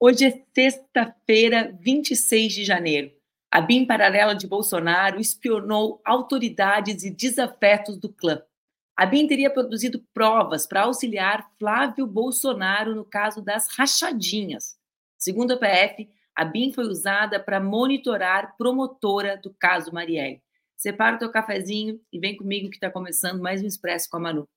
Hoje é sexta-feira, 26 de janeiro. A BIM paralela de Bolsonaro espionou autoridades e desafetos do clã. A BIM teria produzido provas para auxiliar Flávio Bolsonaro no caso das rachadinhas. Segundo a PF, a BIM foi usada para monitorar promotora do caso Marielle. Separa o teu cafezinho e vem comigo que está começando mais um Expresso com a Manu.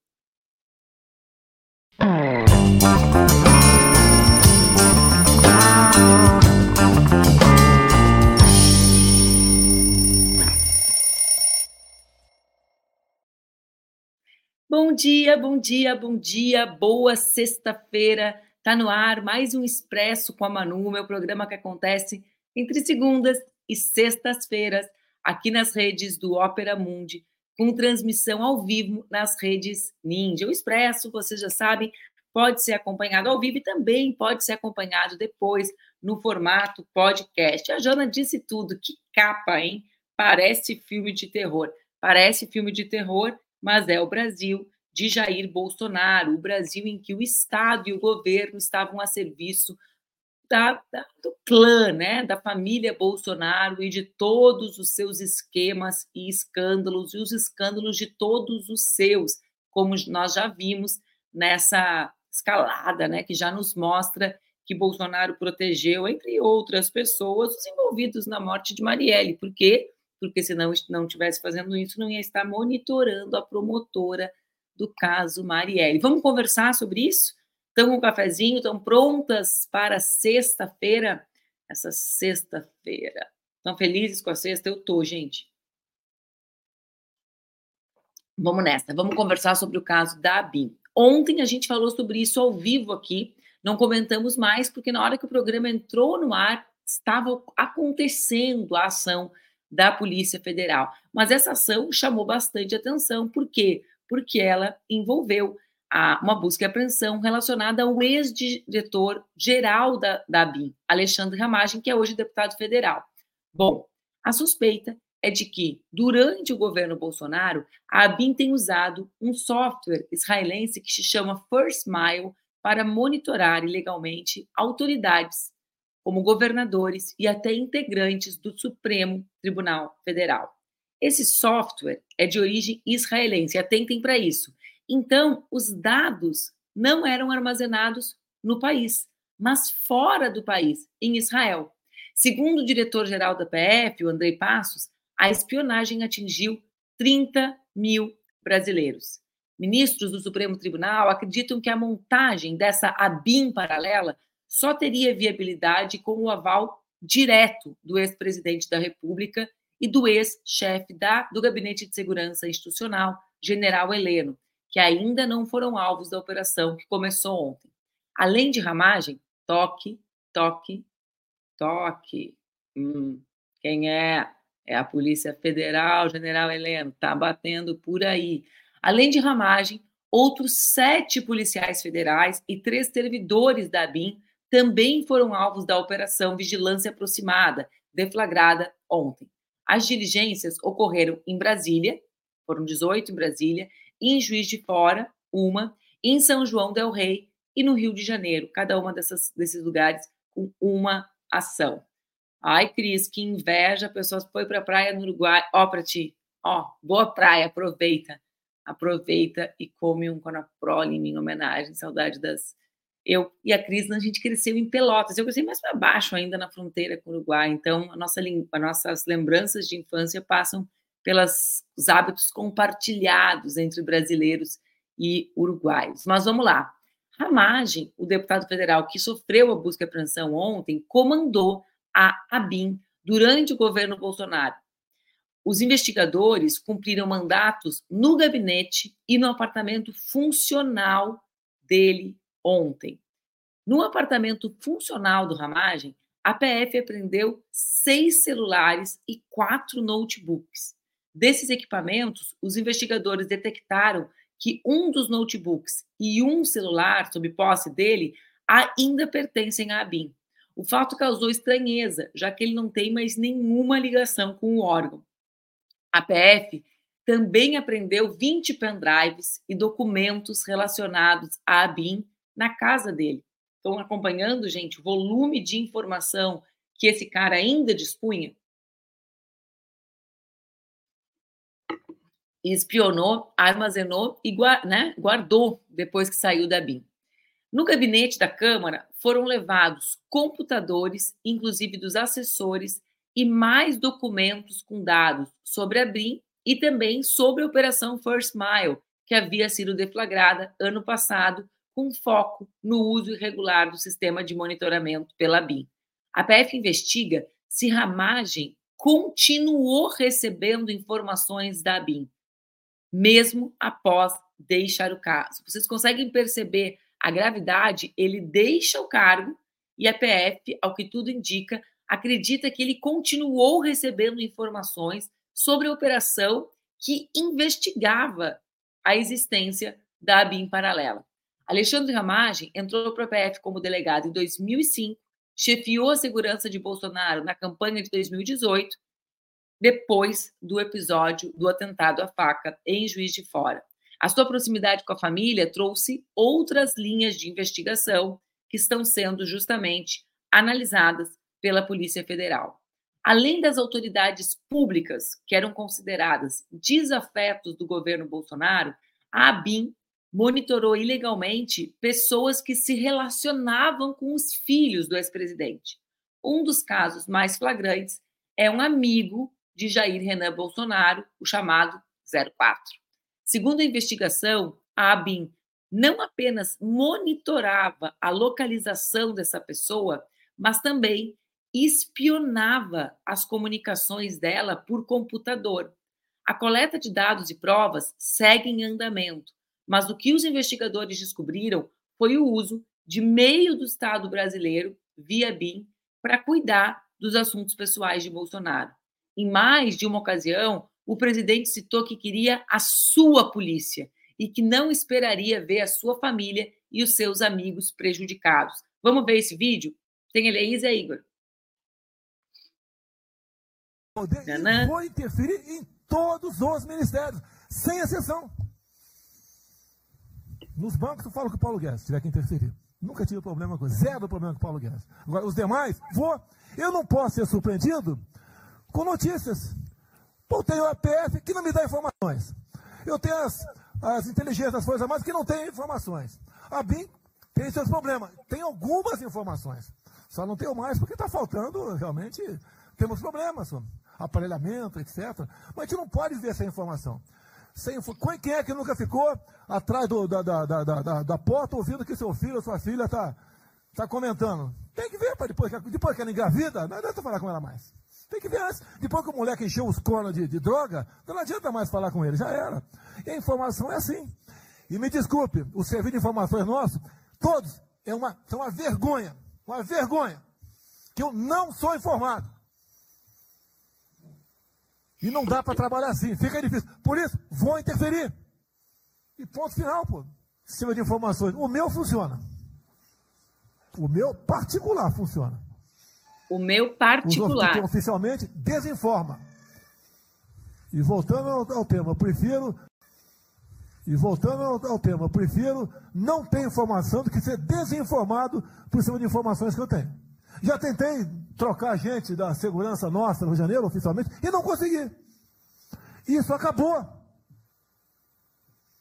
Bom dia, bom dia, bom dia, boa sexta-feira. Tá no ar mais um Expresso com a Manu, meu programa que acontece entre segundas e sextas-feiras aqui nas redes do Ópera Mundi, com transmissão ao vivo nas redes Ninja. O Expresso, vocês já sabem, pode ser acompanhado ao vivo e também pode ser acompanhado depois no formato podcast. A Jana disse tudo, que capa, hein? Parece filme de terror. Parece filme de terror mas é o Brasil de Jair Bolsonaro, o Brasil em que o Estado e o governo estavam a serviço da, da, do clã, né, da família Bolsonaro e de todos os seus esquemas e escândalos, e os escândalos de todos os seus, como nós já vimos nessa escalada, né, que já nos mostra que Bolsonaro protegeu, entre outras pessoas, os envolvidos na morte de Marielle, porque porque se não, não tivesse fazendo isso, não ia estar monitorando a promotora do caso Marielle. Vamos conversar sobre isso? Estão com um cafezinho? Estão prontas para sexta-feira? Essa sexta-feira. Estão felizes com a sexta? Eu tô, gente. Vamos nessa. Vamos conversar sobre o caso da ABIN. Ontem a gente falou sobre isso ao vivo aqui. Não comentamos mais, porque na hora que o programa entrou no ar, estava acontecendo a ação da Polícia Federal. Mas essa ação chamou bastante atenção. Por quê? Porque ela envolveu a, uma busca e apreensão relacionada ao ex-diretor geral da, da BIM, Alexandre Ramagem, que é hoje deputado federal. Bom, a suspeita é de que, durante o governo Bolsonaro, a ABIN tem usado um software israelense que se chama First Mile para monitorar ilegalmente autoridades como governadores e até integrantes do Supremo Tribunal Federal. Esse software é de origem israelense, atentem para isso. Então, os dados não eram armazenados no país, mas fora do país, em Israel. Segundo o diretor-geral da PF, o Andrei Passos, a espionagem atingiu 30 mil brasileiros. Ministros do Supremo Tribunal acreditam que a montagem dessa ABIN paralela só teria viabilidade com o aval direto do ex-presidente da República e do ex-chefe do Gabinete de Segurança Institucional, general Heleno, que ainda não foram alvos da operação que começou ontem. Além de ramagem, toque, toque, toque. Hum, quem é? É a Polícia Federal, general Heleno, está batendo por aí. Além de ramagem, outros sete policiais federais e três servidores da BIM também foram alvos da Operação Vigilância Aproximada, deflagrada ontem. As diligências ocorreram em Brasília, foram 18 em Brasília, em Juiz de Fora, uma, em São João del Rei e no Rio de Janeiro, cada uma dessas, desses lugares com uma ação. Ai, Cris, que inveja, a pessoa foi para a praia no Uruguai, ó, para ti, ó, boa praia, aproveita, aproveita e come um conaprole em homenagem, saudade das eu e a Cris, a gente cresceu em Pelotas. Eu cresci mais para baixo ainda na fronteira com o Uruguai. Então, a nossa, as nossas lembranças de infância passam pelos hábitos compartilhados entre brasileiros e uruguaios. Mas vamos lá. Ramagem, o deputado federal que sofreu a busca e apreensão ontem, comandou a ABIN durante o governo Bolsonaro. Os investigadores cumpriram mandatos no gabinete e no apartamento funcional dele ontem. No apartamento funcional do Ramagem, a PF apreendeu seis celulares e quatro notebooks. Desses equipamentos, os investigadores detectaram que um dos notebooks e um celular sob posse dele ainda pertencem à ABIN. O fato causou estranheza, já que ele não tem mais nenhuma ligação com o órgão. A PF também apreendeu 20 pendrives e documentos relacionados à ABIN na casa dele. Estão acompanhando, gente, o volume de informação que esse cara ainda dispunha? espionou, armazenou e né, guardou depois que saiu da BIM. No gabinete da Câmara foram levados computadores, inclusive dos assessores, e mais documentos com dados sobre a BIM e também sobre a Operação First Mile, que havia sido deflagrada ano passado com foco no uso irregular do sistema de monitoramento pela BIM. A PF investiga se Ramagem continuou recebendo informações da BIM, mesmo após deixar o caso. Vocês conseguem perceber a gravidade? Ele deixa o cargo e a PF, ao que tudo indica, acredita que ele continuou recebendo informações sobre a operação que investigava a existência da ABIN paralela. Alexandre Ramagem entrou para a PF como delegado em 2005, chefiou a segurança de Bolsonaro na campanha de 2018 depois do episódio do atentado à faca em Juiz de Fora. A sua proximidade com a família trouxe outras linhas de investigação que estão sendo justamente analisadas pela Polícia Federal. Além das autoridades públicas, que eram consideradas desafetos do governo Bolsonaro, a ABIN monitorou ilegalmente pessoas que se relacionavam com os filhos do ex-presidente. Um dos casos mais flagrantes é um amigo de Jair Renan Bolsonaro, o chamado 04. Segundo a investigação, a ABIN não apenas monitorava a localização dessa pessoa, mas também espionava as comunicações dela por computador. A coleta de dados e provas segue em andamento, mas o que os investigadores descobriram foi o uso de meio do Estado brasileiro, via BIM, para cuidar dos assuntos pessoais de Bolsonaro. Em mais de uma ocasião, o presidente citou que queria a sua polícia e que não esperaria ver a sua família e os seus amigos prejudicados. Vamos ver esse vídeo? Tem Eleísa e Igor. Poder vou interferir em todos os ministérios, sem exceção. Nos bancos eu falo com o Paulo Guedes, se tiver que interferir. Nunca tive problema com zero problema com o Paulo Guedes. Agora, os demais, vou. Eu não posso ser surpreendido com notícias. Pô, tenho a PF que não me dá informações. Eu tenho as, as inteligências das Forças Armadas que não têm informações. A BIM tem seus problemas. Tem algumas informações. Só não tenho mais porque está faltando, realmente, temos problemas. Aparelhamento, etc. Mas a gente não pode ver essa informação. Sem, quem é que nunca ficou atrás do, da, da, da, da, da porta ouvindo que seu filho ou sua filha está tá comentando? Tem que ver, para depois, depois que ela engravida, não adianta falar com ela mais. Tem que ver antes. Depois que o moleque encheu os cornos de, de droga, não adianta mais falar com ele, já era. E a informação é assim. E me desculpe, o serviço de informações nosso, todos, é uma, são uma vergonha. Uma vergonha. Que eu não sou informado. E não dá para trabalhar assim, fica difícil. Por isso, vou interferir. E ponto final, pô. Sistema de informações. O meu funciona. O meu particular funciona. O meu particular. Os oficialmente desinforma. E voltando ao, ao tema, eu prefiro. E voltando ao, ao, tema, eu prefiro não ter informação do que ser desinformado por cima de informações que eu tenho. Já tentei trocar gente da segurança nossa no Rio de Janeiro, oficialmente, e não consegui. Isso acabou.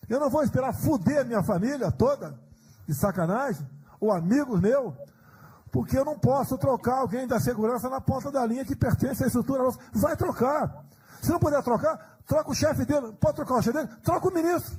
Eu não vou esperar fuder minha família toda, de sacanagem, ou amigos meus, porque eu não posso trocar alguém da segurança na ponta da linha que pertence à estrutura nossa. Vai trocar. Se não puder trocar, troca o chefe dele. Pode trocar o chefe dele? Troca o ministro.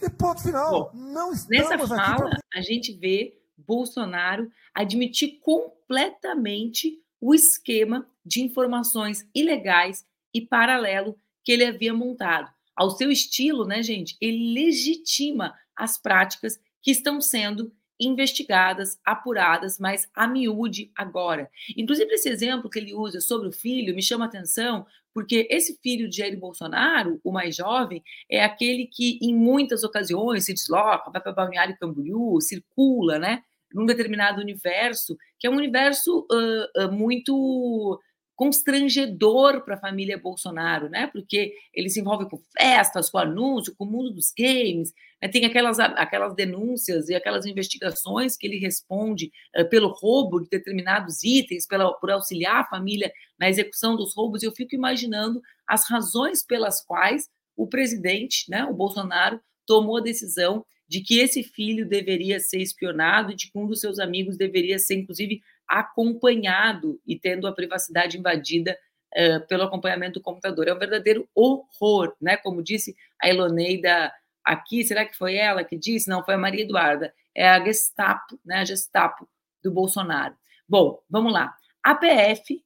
E ponto final. Bom, não estamos nessa fala, pra... a gente vê Bolsonaro admitir completamente o esquema de informações ilegais e paralelo que ele havia montado. Ao seu estilo, né, gente, ele legitima as práticas que estão sendo investigadas, apuradas, mas a miúde agora. Inclusive, esse exemplo que ele usa sobre o filho me chama atenção, porque esse filho de Jair Bolsonaro, o mais jovem, é aquele que, em muitas ocasiões, se desloca, vai para Balneário Camboriú, circula, né? Num determinado universo, que é um universo uh, uh, muito constrangedor para a família Bolsonaro, né? Porque ele se envolve com festas, com anúncio, com o mundo dos games, né? tem aquelas, aquelas denúncias e aquelas investigações que ele responde uh, pelo roubo de determinados itens, pela, por auxiliar a família na execução dos roubos. E eu fico imaginando as razões pelas quais o presidente, né, o Bolsonaro, tomou a decisão de que esse filho deveria ser espionado e de que um dos seus amigos deveria ser, inclusive, acompanhado e tendo a privacidade invadida uh, pelo acompanhamento do computador. É um verdadeiro horror, né? Como disse a Eloneida aqui, será que foi ela que disse? Não, foi a Maria Eduarda. É a Gestapo, né? A Gestapo do Bolsonaro. Bom, vamos lá. A PF,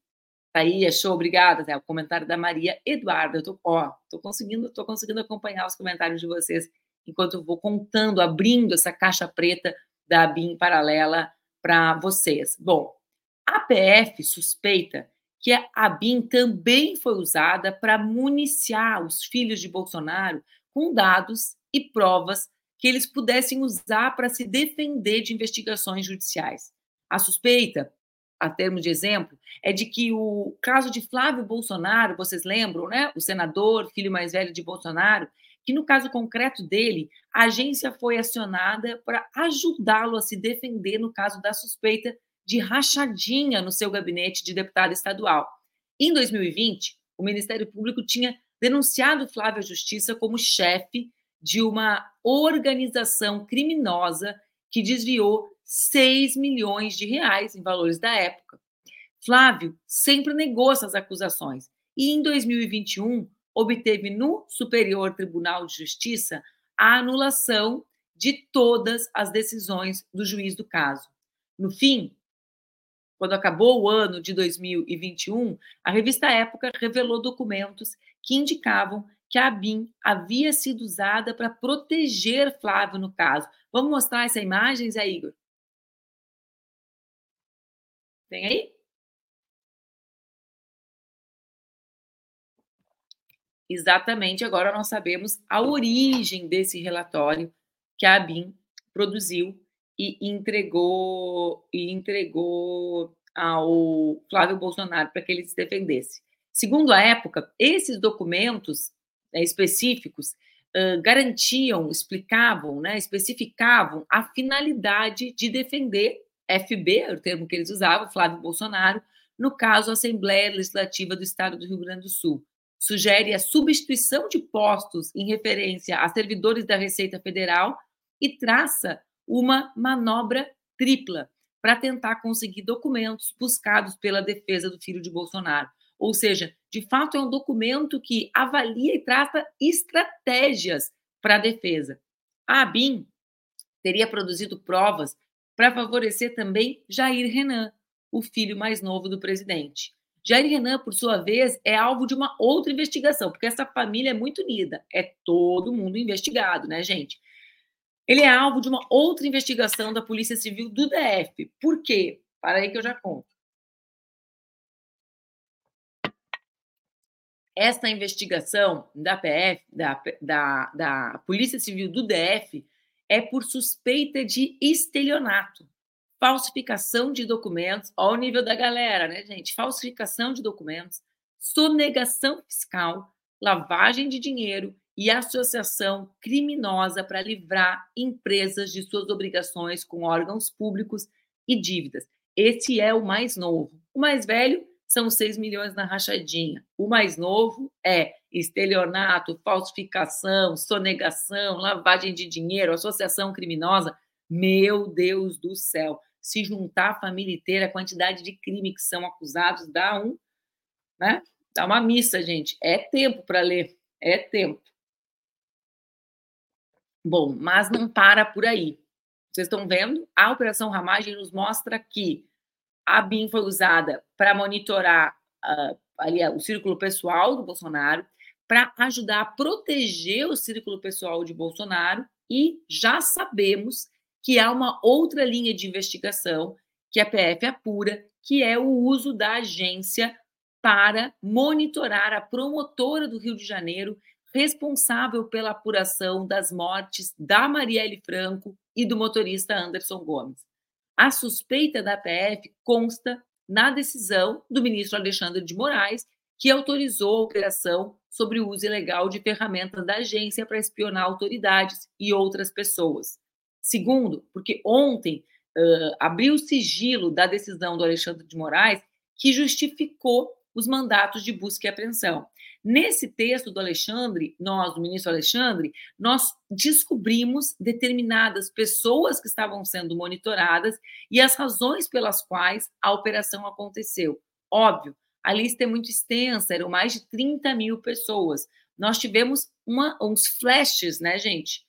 tá aí, achou, obrigada, né? o comentário da Maria Eduarda. Eu tô, ó, tô conseguindo, tô conseguindo acompanhar os comentários de vocês enquanto eu vou contando, abrindo essa caixa preta da BIM paralela para vocês. Bom, a PF suspeita que a BIM também foi usada para municiar os filhos de Bolsonaro com dados e provas que eles pudessem usar para se defender de investigações judiciais. A suspeita, a termo de exemplo, é de que o caso de Flávio Bolsonaro, vocês lembram, né? O senador, filho mais velho de Bolsonaro, que no caso concreto dele, a agência foi acionada para ajudá-lo a se defender no caso da suspeita de rachadinha no seu gabinete de deputado estadual. Em 2020, o Ministério Público tinha denunciado Flávio à Justiça como chefe de uma organização criminosa que desviou 6 milhões de reais em valores da época. Flávio sempre negou essas acusações e em 2021 obteve no Superior Tribunal de Justiça a anulação de todas as decisões do juiz do caso. No fim, quando acabou o ano de 2021, a revista Época revelou documentos que indicavam que a BIM havia sido usada para proteger Flávio no caso. Vamos mostrar essa imagem, Zé Igor? Tem aí? Exatamente, agora nós sabemos a origem desse relatório que a ABIN produziu e entregou e entregou ao Flávio Bolsonaro para que ele se defendesse. Segundo a época, esses documentos né, específicos uh, garantiam, explicavam, né, especificavam a finalidade de defender FB, é o termo que eles usavam, Flávio Bolsonaro, no caso Assembleia Legislativa do Estado do Rio Grande do Sul sugere a substituição de postos em referência a servidores da Receita Federal e traça uma manobra tripla para tentar conseguir documentos buscados pela defesa do filho de Bolsonaro. Ou seja, de fato é um documento que avalia e traça estratégias para a defesa. A ABIN teria produzido provas para favorecer também Jair Renan, o filho mais novo do presidente. Jair Renan, por sua vez, é alvo de uma outra investigação, porque essa família é muito unida. É todo mundo investigado, né, gente? Ele é alvo de uma outra investigação da Polícia Civil do DF. Por quê? Para aí que eu já conto. Esta investigação da PF, da, da, da Polícia Civil do DF, é por suspeita de estelionato falsificação de documentos, ao nível da galera, né, gente? Falsificação de documentos, sonegação fiscal, lavagem de dinheiro e associação criminosa para livrar empresas de suas obrigações com órgãos públicos e dívidas. Esse é o mais novo. O mais velho são 6 milhões na rachadinha. O mais novo é estelionato, falsificação, sonegação, lavagem de dinheiro, associação criminosa. Meu Deus do céu se juntar a família inteira, a quantidade de crime que são acusados, dá um, né? Dá uma missa, gente. É tempo para ler, é tempo. Bom, mas não para por aí. Vocês estão vendo? A Operação Ramagem nos mostra que a BIM foi usada para monitorar uh, ali, o círculo pessoal do Bolsonaro, para ajudar a proteger o círculo pessoal de Bolsonaro, e já sabemos que há uma outra linha de investigação que a PF apura, que é o uso da agência para monitorar a promotora do Rio de Janeiro responsável pela apuração das mortes da Marielle Franco e do motorista Anderson Gomes. A suspeita da PF consta na decisão do ministro Alexandre de Moraes, que autorizou a operação sobre o uso ilegal de ferramentas da agência para espionar autoridades e outras pessoas. Segundo, porque ontem uh, abriu o sigilo da decisão do Alexandre de Moraes que justificou os mandatos de busca e apreensão. Nesse texto do Alexandre, nós, do ministro Alexandre, nós descobrimos determinadas pessoas que estavam sendo monitoradas e as razões pelas quais a operação aconteceu. Óbvio, a lista é muito extensa, eram mais de 30 mil pessoas. Nós tivemos uma, uns flashes, né, gente?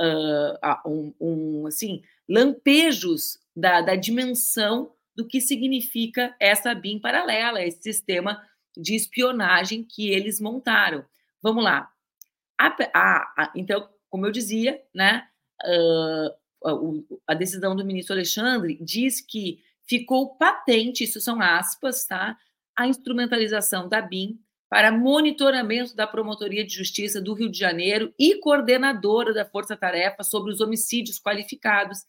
Uh, um, um, assim, lampejos da, da dimensão do que significa essa BIM paralela, esse sistema de espionagem que eles montaram. Vamos lá. A, a, a, então, como eu dizia, né, uh, a decisão do ministro Alexandre diz que ficou patente, isso são aspas, tá? A instrumentalização da BIM para monitoramento da Promotoria de Justiça do Rio de Janeiro e coordenadora da Força Tarefa sobre os homicídios qualificados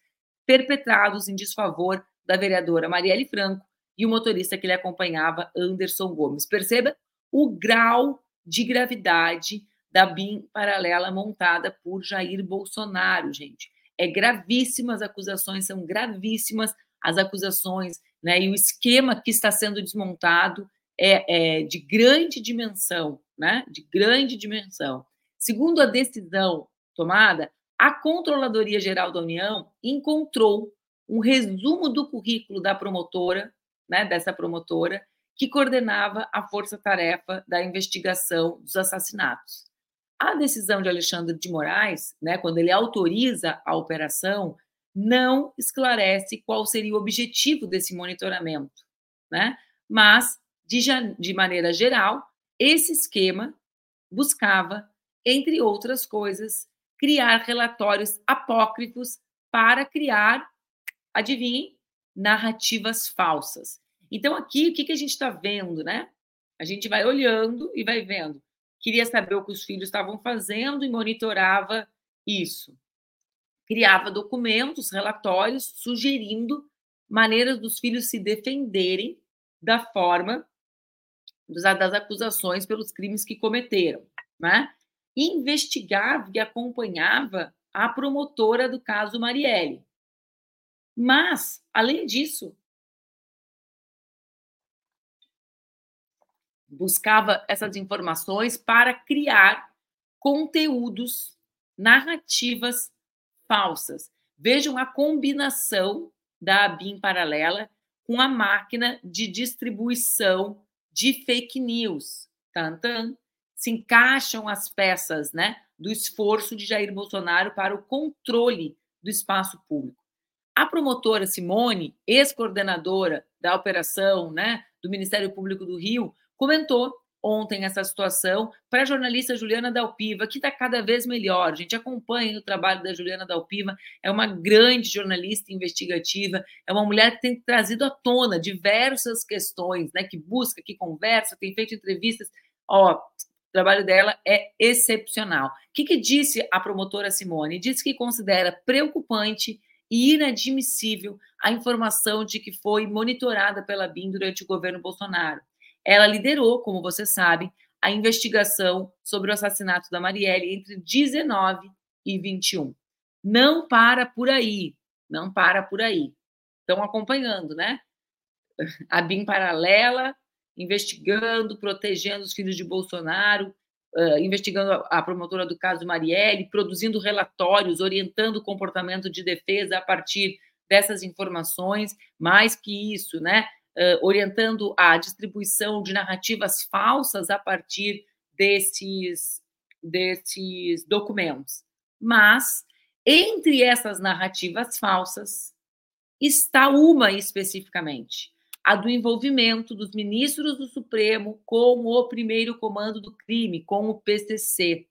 perpetrados em desfavor da vereadora Marielle Franco e o motorista que lhe acompanhava, Anderson Gomes. Perceba o grau de gravidade da BIM paralela montada por Jair Bolsonaro, gente. É gravíssima, as acusações são gravíssimas, as acusações, né, e o esquema que está sendo desmontado é, é de grande dimensão, né, de grande dimensão. Segundo a decisão tomada, a Controladoria Geral da União encontrou um resumo do currículo da promotora, né, dessa promotora, que coordenava a força-tarefa da investigação dos assassinatos. A decisão de Alexandre de Moraes, né, quando ele autoriza a operação, não esclarece qual seria o objetivo desse monitoramento, né? Mas, de, de maneira geral, esse esquema buscava, entre outras coisas, criar relatórios apócrifos para criar adivinhem, narrativas falsas. Então, aqui, o que, que a gente está vendo, né? A gente vai olhando e vai vendo. Queria saber o que os filhos estavam fazendo e monitorava isso. Criava documentos, relatórios, sugerindo maneiras dos filhos se defenderem da forma das acusações pelos crimes que cometeram, né? investigava e acompanhava a promotora do caso Marielle. Mas, além disso, buscava essas informações para criar conteúdos, narrativas falsas. Vejam a combinação da BIM paralela com a máquina de distribuição de fake news. Tantan, se encaixam as peças, né, do esforço de Jair Bolsonaro para o controle do espaço público. A promotora Simone, ex-coordenadora da operação né, do Ministério Público do Rio, comentou ontem essa situação para a jornalista Juliana Dalpiva, que está cada vez melhor. A gente acompanha o trabalho da Juliana Dalpiva, é uma grande jornalista investigativa, é uma mulher que tem trazido à tona diversas questões, né, que busca, que conversa, tem feito entrevistas. Ó, o trabalho dela é excepcional. O que, que disse a promotora Simone? Disse que considera preocupante e inadmissível a informação de que foi monitorada pela BIM durante o governo Bolsonaro. Ela liderou, como você sabe, a investigação sobre o assassinato da Marielle entre 19 e 21. Não para por aí, não para por aí. Estão acompanhando, né? A BIM paralela, investigando, protegendo os filhos de Bolsonaro, uh, investigando a, a, promotora do caso Marielle, produzindo relatórios, orientando o comportamento de defesa a partir dessas informações, mais que isso, né? Orientando a distribuição de narrativas falsas a partir desses, desses documentos. Mas, entre essas narrativas falsas, está uma especificamente, a do envolvimento dos ministros do Supremo com o primeiro comando do crime, com o PCC.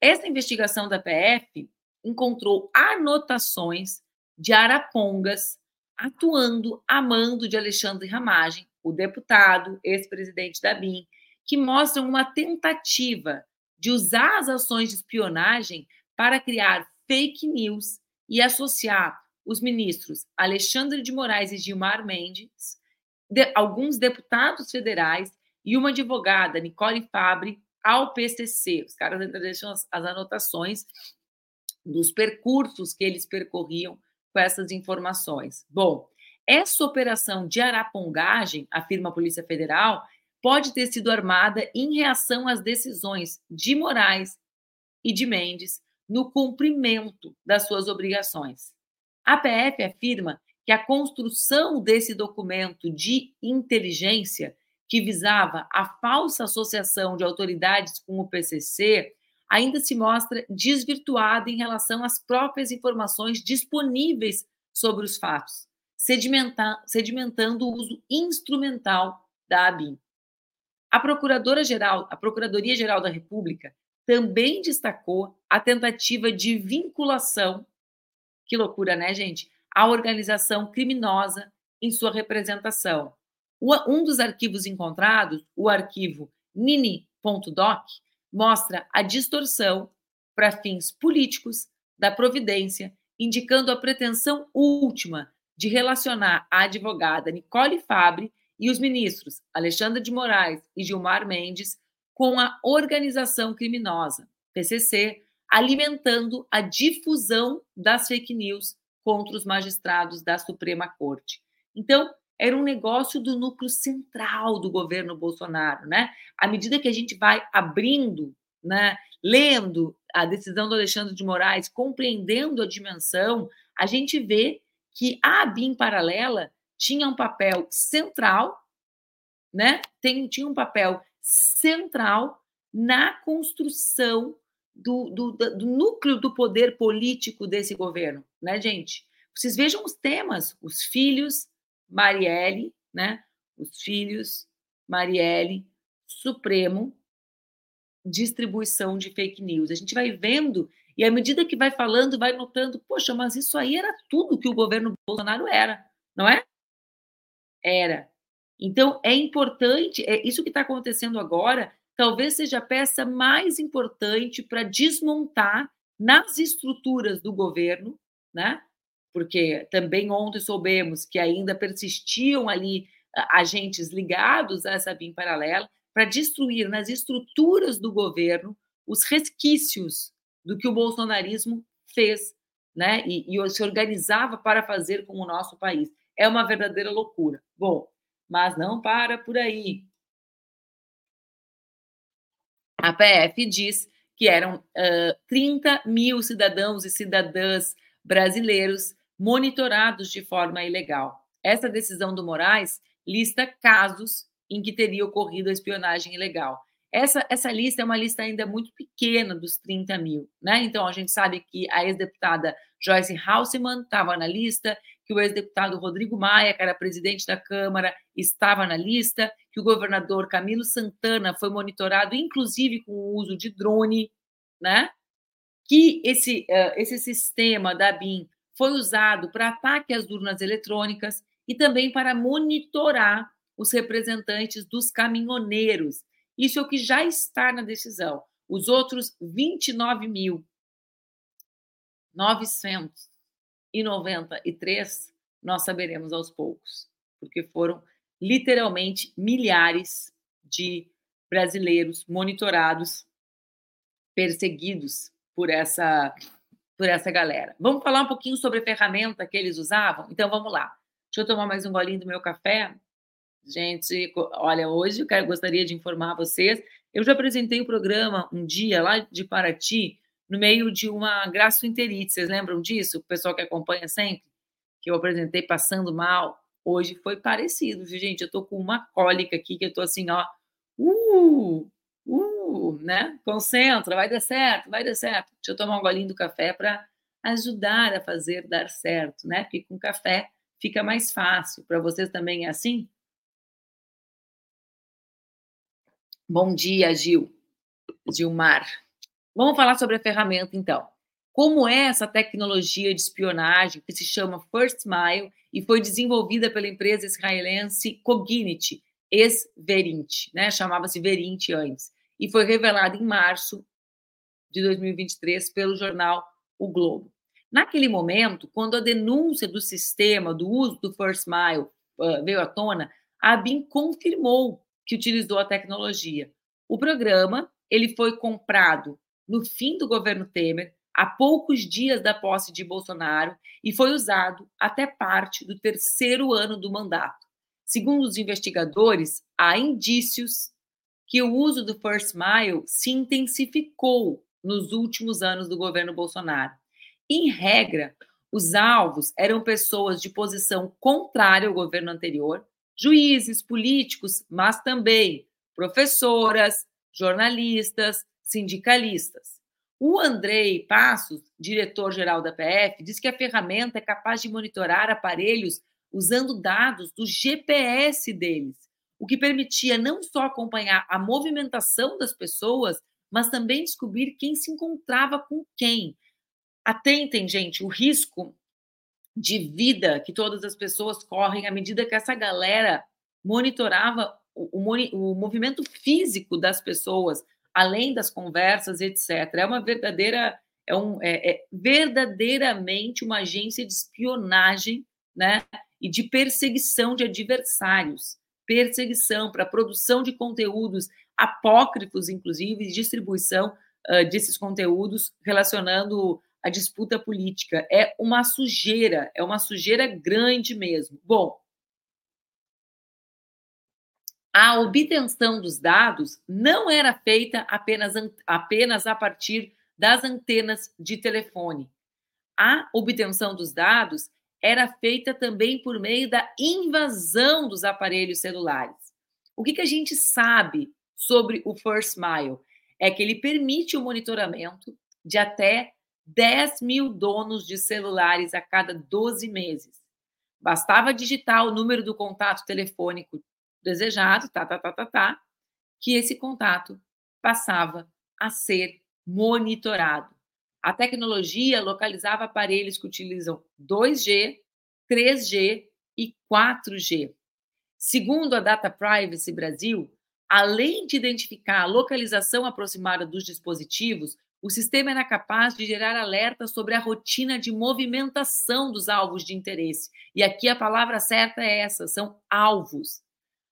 Essa investigação da PF encontrou anotações de arapongas atuando a mando de Alexandre Ramagem, o deputado, ex-presidente da BIM, que mostram uma tentativa de usar as ações de espionagem para criar fake news e associar os ministros Alexandre de Moraes e Gilmar Mendes de, alguns deputados federais e uma advogada, Nicole Fabre, ao PCC. Os caras ainda deixam as, as anotações dos percursos que eles percorriam com essas informações. Bom, essa operação de arapongagem, afirma a Polícia Federal, pode ter sido armada em reação às decisões de Moraes e de Mendes no cumprimento das suas obrigações. A PF afirma que a construção desse documento de inteligência que visava a falsa associação de autoridades com o PCC ainda se mostra desvirtuada em relação às próprias informações disponíveis sobre os fatos, sedimentando o uso instrumental da ABIN. A Procuradora-Geral, a Procuradoria-Geral da República também destacou a tentativa de vinculação, que loucura, né, gente? A organização criminosa em sua representação. Um dos arquivos encontrados, o arquivo nini.doc, mostra a distorção para fins políticos da providência, indicando a pretensão última de relacionar a advogada Nicole Fabre e os ministros Alexandre de Moraes e Gilmar Mendes com a organização criminosa, PCC, alimentando a difusão das fake news contra os magistrados da Suprema Corte. Então, era um negócio do núcleo central do governo Bolsonaro, né? À medida que a gente vai abrindo, né, lendo a decisão do Alexandre de Moraes, compreendendo a dimensão, a gente vê que a BIM paralela tinha um papel central, né? Tem, tinha um papel central na construção do, do, do, núcleo do poder político desse governo, né, gente? Vocês vejam os temas, os filhos, Marielle, né? Os filhos, Marielle, Supremo, distribuição de fake news. A gente vai vendo e à medida que vai falando, vai notando, poxa, mas isso aí era tudo que o governo Bolsonaro era, não é? Era. Então, é importante, é isso que está acontecendo agora, talvez seja a peça mais importante para desmontar nas estruturas do governo, né? Porque também ontem soubemos que ainda persistiam ali agentes ligados a essa BIM paralela para destruir nas estruturas do governo os resquícios do que o bolsonarismo fez, né? E, e se organizava para fazer com o nosso país é uma verdadeira loucura. Bom, mas não para por aí. A PF diz que eram uh, 30 mil cidadãos e cidadãs brasileiros monitorados de forma ilegal. Essa decisão do Moraes lista casos em que teria ocorrido a espionagem ilegal. Essa, essa lista é uma lista ainda muito pequena dos 30 mil, né? Então a gente sabe que a ex-deputada Joyce Hausemann estava na lista, que o ex-deputado Rodrigo Maia, que era presidente da Câmara, estava na lista, que o governador Camilo Santana foi monitorado, inclusive com o uso de drone, né? Que esse, uh, esse sistema da BIM foi usado para ataque às urnas eletrônicas e também para monitorar os representantes dos caminhoneiros. Isso é o que já está na decisão. Os outros 29 mil 900 e 93 nós saberemos aos poucos, porque foram literalmente milhares de brasileiros monitorados, perseguidos por essa por essa galera. Vamos falar um pouquinho sobre a ferramenta que eles usavam? Então vamos lá. Deixa eu tomar mais um golinho do meu café. Gente, olha, hoje eu gostaria de informar vocês. Eu já apresentei o programa um dia lá de Paraty, no meio de uma gastroenterite. Vocês lembram disso? O pessoal que acompanha sempre, que eu apresentei passando mal. Hoje foi parecido, viu, gente? Eu tô com uma cólica aqui que eu tô assim, ó, uh, uh, né? Concentra, vai dar certo, vai dar certo. Deixa eu tomar um golinho do café para ajudar a fazer dar certo, né? Porque com café fica mais fácil. Para vocês também é assim? Bom dia, Gil. Gilmar. Vamos falar sobre a ferramenta, então. Como é essa tecnologia de espionagem que se chama First Mile e foi desenvolvida pela empresa israelense Cognity, ex-Verint, né? Chamava-se Verint antes. E foi revelada em março de 2023 pelo jornal O Globo. Naquele momento, quando a denúncia do sistema, do uso do First Mile uh, veio à tona, a ABIN confirmou que utilizou a tecnologia. O programa ele foi comprado no fim do governo Temer, há poucos dias da posse de Bolsonaro, e foi usado até parte do terceiro ano do mandato. Segundo os investigadores, há indícios que o uso do First Mile se intensificou nos últimos anos do governo Bolsonaro. Em regra, os alvos eram pessoas de posição contrária ao governo anterior, juízes, políticos, mas também professoras, jornalistas, sindicalistas. O Andrei Passos, diretor-geral da PF, diz que a ferramenta é capaz de monitorar aparelhos usando dados do GPS deles, o que permitia não só acompanhar a movimentação das pessoas, mas também descobrir quem se encontrava com quem. Atentem, gente, o risco de vida que todas as pessoas correm à medida que essa galera monitorava o, o, o movimento físico das pessoas, além das conversas, etc. É uma verdadeira, é, um, é, é verdadeiramente uma agência de espionagem, né? E de perseguição de adversários, perseguição para produção de conteúdos apócrifos, inclusive, e distribuição uh, desses conteúdos relacionando a disputa política. É uma sujeira, é uma sujeira grande mesmo. Bom, a obtenção dos dados não era feita apenas, apenas a partir das antenas de telefone. A obtenção dos dados era feita também por meio da invasão dos aparelhos celulares. O que, que a gente sabe sobre o First Mile? É que ele permite o monitoramento de até 10 mil donos de celulares a cada 12 meses. Bastava digitar o número do contato telefônico desejado, tá, tá, tá, tá, tá, que esse contato passava a ser monitorado. A tecnologia localizava aparelhos que utilizam 2G, 3G e 4G. Segundo a Data Privacy Brasil, além de identificar a localização aproximada dos dispositivos, o sistema era capaz de gerar alertas sobre a rotina de movimentação dos alvos de interesse. E aqui a palavra certa é essa: são alvos.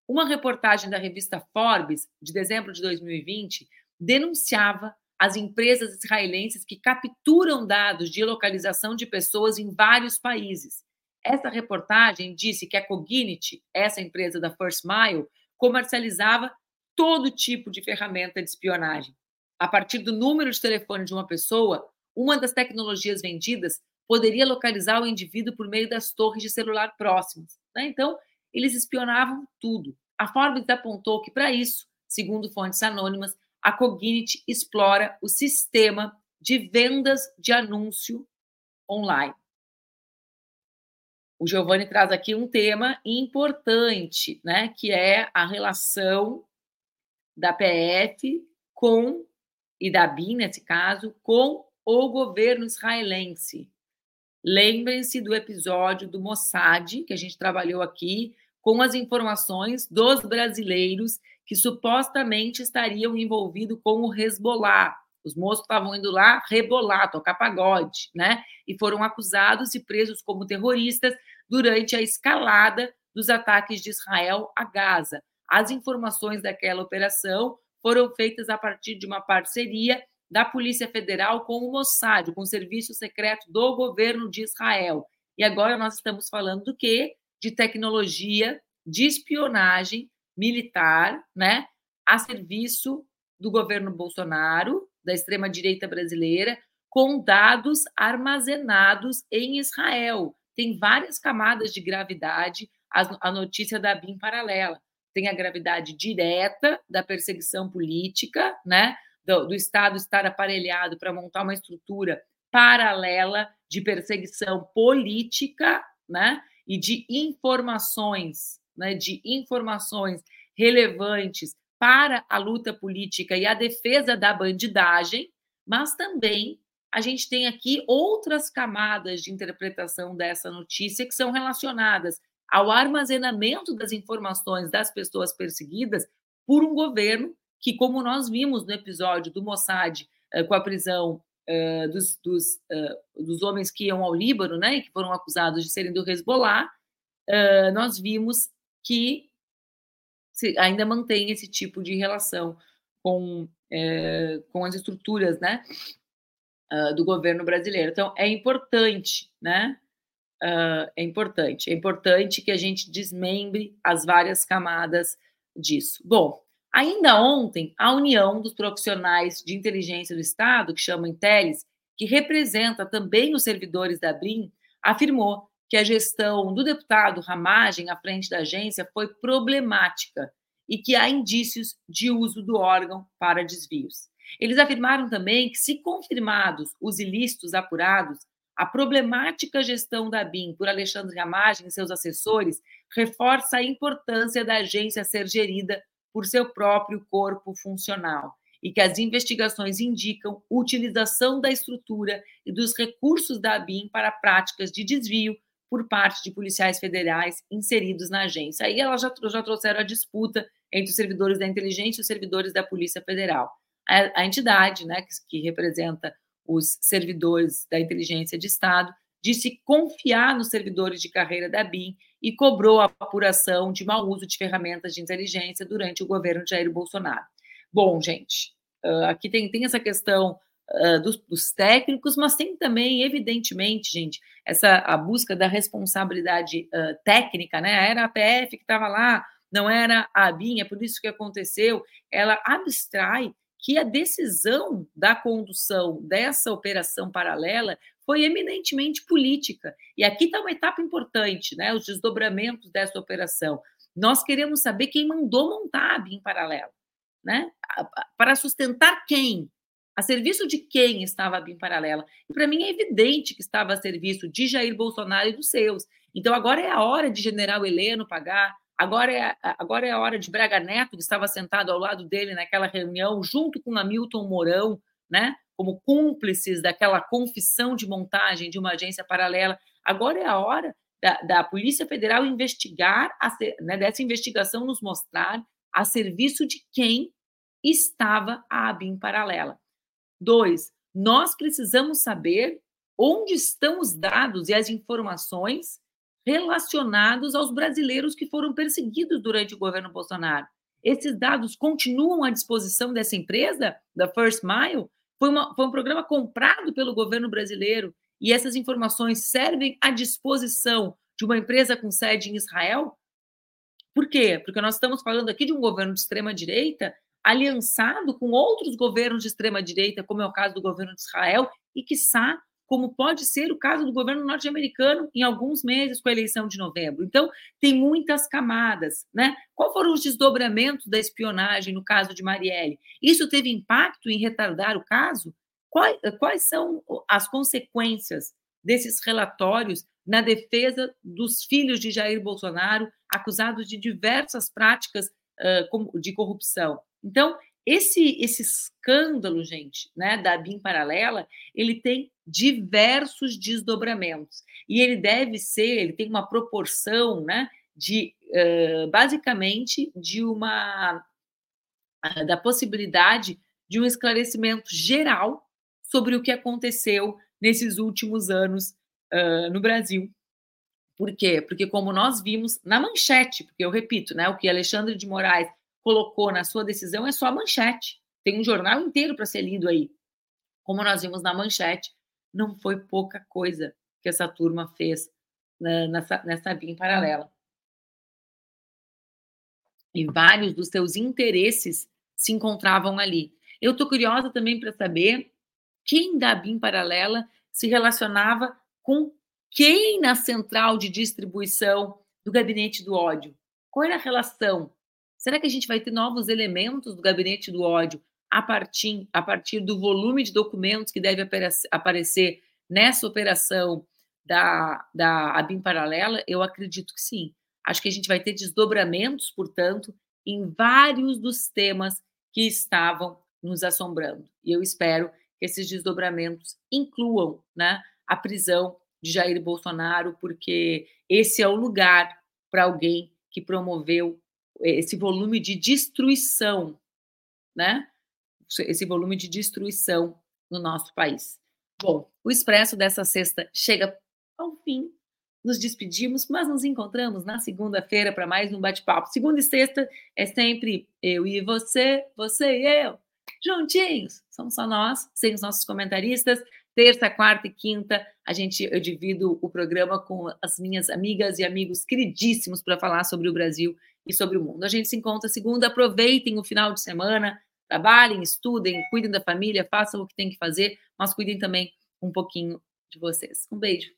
Uma reportagem da revista Forbes, de dezembro de 2020, denunciava as empresas israelenses que capturam dados de localização de pessoas em vários países. Essa reportagem disse que a Cognite, essa empresa da First Mile, comercializava todo tipo de ferramenta de espionagem. A partir do número de telefone de uma pessoa, uma das tecnologias vendidas poderia localizar o indivíduo por meio das torres de celular próximas. Né? Então, eles espionavam tudo. A Forbes apontou que, para isso, segundo fontes anônimas, a Cognite explora o sistema de vendas de anúncio online. O Giovanni traz aqui um tema importante, né, que é a relação da PF com e da BIM, nesse caso, com o governo israelense. Lembrem-se do episódio do Mossad, que a gente trabalhou aqui, com as informações dos brasileiros que supostamente estariam envolvidos com o Hezbollah. Os moços estavam indo lá rebolar, tocar pagode, né? E foram acusados e presos como terroristas durante a escalada dos ataques de Israel a Gaza. As informações daquela operação foram feitas a partir de uma parceria da Polícia Federal com o Mossad, com o Serviço Secreto do Governo de Israel. E agora nós estamos falando do quê? de tecnologia de espionagem militar, né, a serviço do governo Bolsonaro, da extrema-direita brasileira, com dados armazenados em Israel. Tem várias camadas de gravidade a notícia da BIM paralela. Tem a gravidade direta da perseguição política, né, do, do Estado estar aparelhado para montar uma estrutura paralela de perseguição política, né, e de informações, né, de informações relevantes para a luta política e a defesa da bandidagem, mas também a gente tem aqui outras camadas de interpretação dessa notícia que são relacionadas ao armazenamento das informações das pessoas perseguidas por um governo que, como nós vimos no episódio do Mossad eh, com a prisão uh, dos, dos, uh, dos, homens que iam ao Líbano, né, que foram acusados de serem do Hezbollah, nós vimos que ainda mantém esse tipo de relação com, é, com as estruturas né, uh, do governo brasileiro. Então, é importante, né? Uh, é importante. É importante que a gente desmembre as várias camadas disso. Bom, ainda ontem, a União dos Profissionais de Inteligência do Estado, que chama Intelis, que representa também os servidores da BRIM, afirmou que a gestão do deputado Ramagem à frente da agência foi problemática e que há indícios de uso do órgão para desvios. Eles afirmaram também que, se confirmados os ilícitos apurados, a problemática gestão da BIM por Alexandre Ramagem e seus assessores reforça a importância da agência ser gerida por seu próprio corpo funcional e que as investigações indicam utilização da estrutura e dos recursos da BIM para práticas de desvio por parte de policiais federais inseridos na agência. Aí elas já, já trouxeram a disputa entre os servidores da inteligência e os servidores da Polícia Federal. A, a entidade, né, que, que representa os servidores da inteligência de Estado, disse confiar nos servidores de carreira da BIM e cobrou a apuração de mau uso de ferramentas de inteligência durante o governo de Jair Bolsonaro. Bom, gente, aqui tem, tem essa questão dos, dos, técnicos, mas tem também, evidentemente, gente, essa a busca da responsabilidade uh, técnica, né? Era a PF que estava lá, não era a ABIN, é por isso que aconteceu. Ela abstrai que a decisão da condução dessa operação paralela foi eminentemente política. E aqui está uma etapa importante, né? Os desdobramentos dessa operação. Nós queremos saber quem mandou montar a BIM paralela, né? Para sustentar quem? A serviço de quem estava a BIM paralela? E para mim é evidente que estava a serviço de Jair Bolsonaro e dos seus. Então agora é a hora de General Heleno pagar, agora é, agora é a hora de Braga Neto, que estava sentado ao lado dele naquela reunião, junto com Hamilton Mourão, né? Como cúmplices daquela confissão de montagem de uma agência paralela. Agora é a hora da, da Polícia Federal investigar, a, né, dessa investigação nos mostrar a serviço de quem estava a ABIN paralela. Dois, nós precisamos saber onde estão os dados e as informações relacionados aos brasileiros que foram perseguidos durante o governo Bolsonaro. Esses dados continuam à disposição dessa empresa, da First Mile? Foi, uma, foi um programa comprado pelo governo brasileiro e essas informações servem à disposição de uma empresa com sede em Israel? Por quê? Porque nós estamos falando aqui de um governo de extrema-direita aliançado com outros governos de extrema-direita, como é o caso do governo de Israel, e, quiçá, como pode ser o caso do governo norte-americano em alguns meses com a eleição de novembro. Então, tem muitas camadas, né? Qual foram os desdobramentos da espionagem no caso de Marielle? Isso teve impacto em retardar o caso? Quais, quais são as consequências desses relatórios na defesa dos filhos de Jair Bolsonaro, acusados de diversas práticas de corrupção? Então, esse, esse escândalo, gente, né, da BIM paralela, ele tem diversos desdobramentos. E ele deve ser, ele tem uma proporção, né, de, uh, basicamente, de uma, uh, da possibilidade de um esclarecimento geral sobre o que aconteceu nesses últimos anos uh, no Brasil. Por quê? Porque como nós vimos na manchete, porque eu repito, né, o que Alexandre de Moraes colocou na sua decisão é só a manchete. Tem um jornal inteiro para ser lido aí. Como nós vimos na manchete, não foi pouca coisa que essa turma fez né, nessa, nessa via em paralela. E vários dos seus interesses se encontravam ali. Eu estou curiosa também para saber quem da BIM paralela se relacionava com quem na central de distribuição do gabinete do ódio. Qual era a relação Será que a gente vai ter novos elementos do gabinete do ódio a partir, a partir do volume de documentos que deve aparecer nessa operação da, da ABIM paralela? Eu acredito que sim. Acho que a gente vai ter desdobramentos, portanto, em vários dos temas que estavam nos assombrando. E eu espero que esses desdobramentos incluam né, a prisão de Jair Bolsonaro, porque esse é o lugar para alguém que promoveu esse volume de destruição, né? Esse volume de destruição no nosso país. Bom, o Expresso dessa sexta chega ao fim. nos despedimos, mas nos encontramos na segunda-feira para mais um bate-papo. Segunda e sexta é sempre eu e você, você e eu, juntinhos. Somos só nós, sem os nossos comentaristas. Terça, quarta e quinta, a gente eu divido o programa com as minhas amigas e amigos queridíssimos para falar sobre o Brasil e sobre o mundo. A gente se encontra segunda. Aproveitem o final de semana, trabalhem, estudem, cuidem da família, façam o que tem que fazer, mas cuidem também um pouquinho de vocês. Um beijo.